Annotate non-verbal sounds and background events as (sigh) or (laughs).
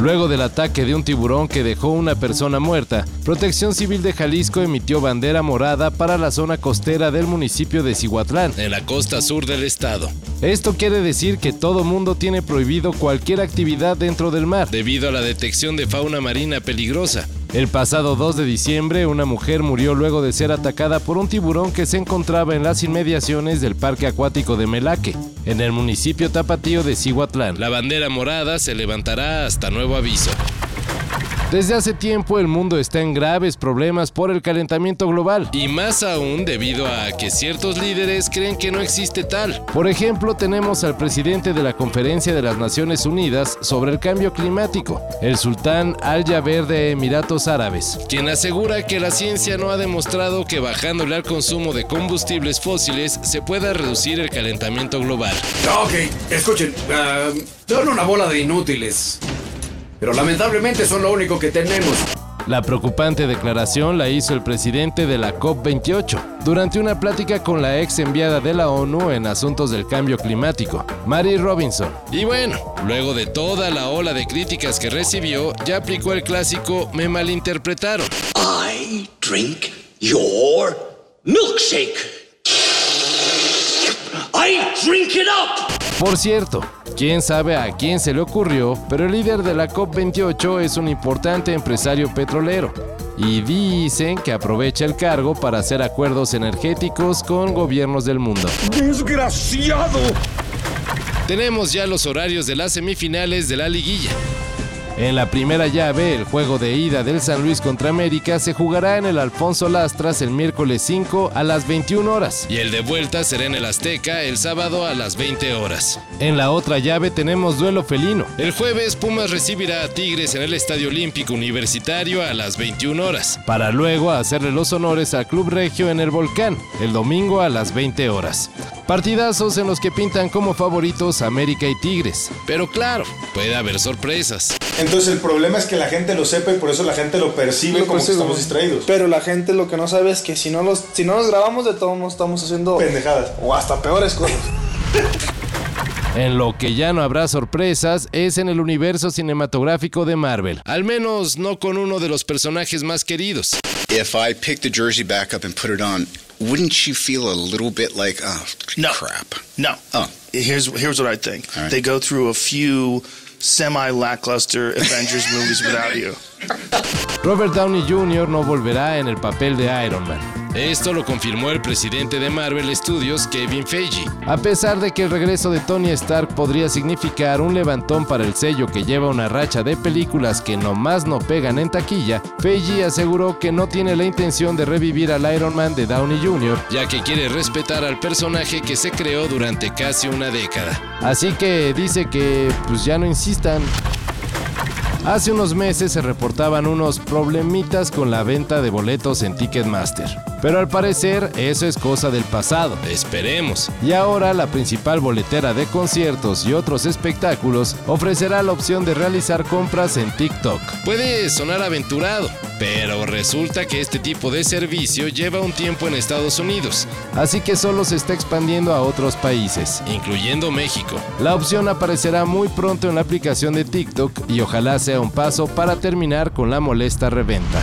Luego del ataque de un tiburón que dejó una persona muerta, Protección Civil de Jalisco emitió bandera morada para la zona costera del municipio de Cihuatlán, en la costa sur del estado. Esto quiere decir que todo mundo tiene prohibido cualquier actividad dentro del mar, debido a la detección de fauna marina peligrosa. El pasado 2 de diciembre, una mujer murió luego de ser atacada por un tiburón que se encontraba en las inmediaciones del Parque Acuático de Melaque, en el municipio tapatío de Cihuatlán. La bandera morada se levantará hasta nuevo aviso. Desde hace tiempo el mundo está en graves problemas por el calentamiento global, y más aún debido a que ciertos líderes creen que no existe tal. Por ejemplo, tenemos al presidente de la Conferencia de las Naciones Unidas sobre el Cambio Climático, el sultán Al-Jaber de Emiratos Árabes, quien asegura que la ciencia no ha demostrado que bajándole al consumo de combustibles fósiles se pueda reducir el calentamiento global. Ok, escuchen, ah, son una bola de inútiles. Pero lamentablemente son lo único que tenemos. La preocupante declaración la hizo el presidente de la COP28 durante una plática con la ex enviada de la ONU en asuntos del cambio climático, Mary Robinson. Y bueno, luego de toda la ola de críticas que recibió, ya aplicó el clásico me malinterpretaron. I drink your milkshake. I drink it up. Por cierto, quién sabe a quién se le ocurrió, pero el líder de la COP28 es un importante empresario petrolero. Y dicen que aprovecha el cargo para hacer acuerdos energéticos con gobiernos del mundo. ¡Desgraciado! Tenemos ya los horarios de las semifinales de la liguilla. En la primera llave, el juego de ida del San Luis contra América se jugará en el Alfonso Lastras el miércoles 5 a las 21 horas y el de vuelta será en el Azteca el sábado a las 20 horas. En la otra llave tenemos duelo felino. El jueves Pumas recibirá a Tigres en el Estadio Olímpico Universitario a las 21 horas, para luego hacerle los honores al Club Regio en el Volcán el domingo a las 20 horas. Partidazos en los que pintan como favoritos América y Tigres. Pero claro, puede haber sorpresas. Entonces el problema es que la gente lo sepa y por eso la gente lo percibe Lo como que percibe. estamos distraídos. Pero la gente lo que no sabe es que si no los, si no nos grabamos de todo modo estamos haciendo Pendejadas. o hasta peores cosas. (laughs) En lo que ya no habrá sorpresas es en el universo cinematográfico de Marvel, al menos no con uno de los personajes más queridos. If I picked the jersey back up and put it on, wouldn't you feel a little bit like, oh, No. crap? No. Oh. Here's here's what I think. Right. They go through a few semi lackluster Avengers movies without you. Robert Downey Jr. no volverá en el papel de Iron Man. Esto lo confirmó el presidente de Marvel Studios, Kevin Feige. A pesar de que el regreso de Tony Stark podría significar un levantón para el sello que lleva una racha de películas que nomás no pegan en taquilla, Feige aseguró que no tiene la intención de revivir al Iron Man de Downey Jr., ya que quiere respetar al personaje que se creó durante casi una década. Así que dice que pues ya no insistan. Hace unos meses se reportaban unos problemitas con la venta de boletos en Ticketmaster. Pero al parecer eso es cosa del pasado, esperemos. Y ahora la principal boletera de conciertos y otros espectáculos ofrecerá la opción de realizar compras en TikTok. Puede sonar aventurado, pero resulta que este tipo de servicio lleva un tiempo en Estados Unidos, así que solo se está expandiendo a otros países, incluyendo México. La opción aparecerá muy pronto en la aplicación de TikTok y ojalá sea un paso para terminar con la molesta reventa.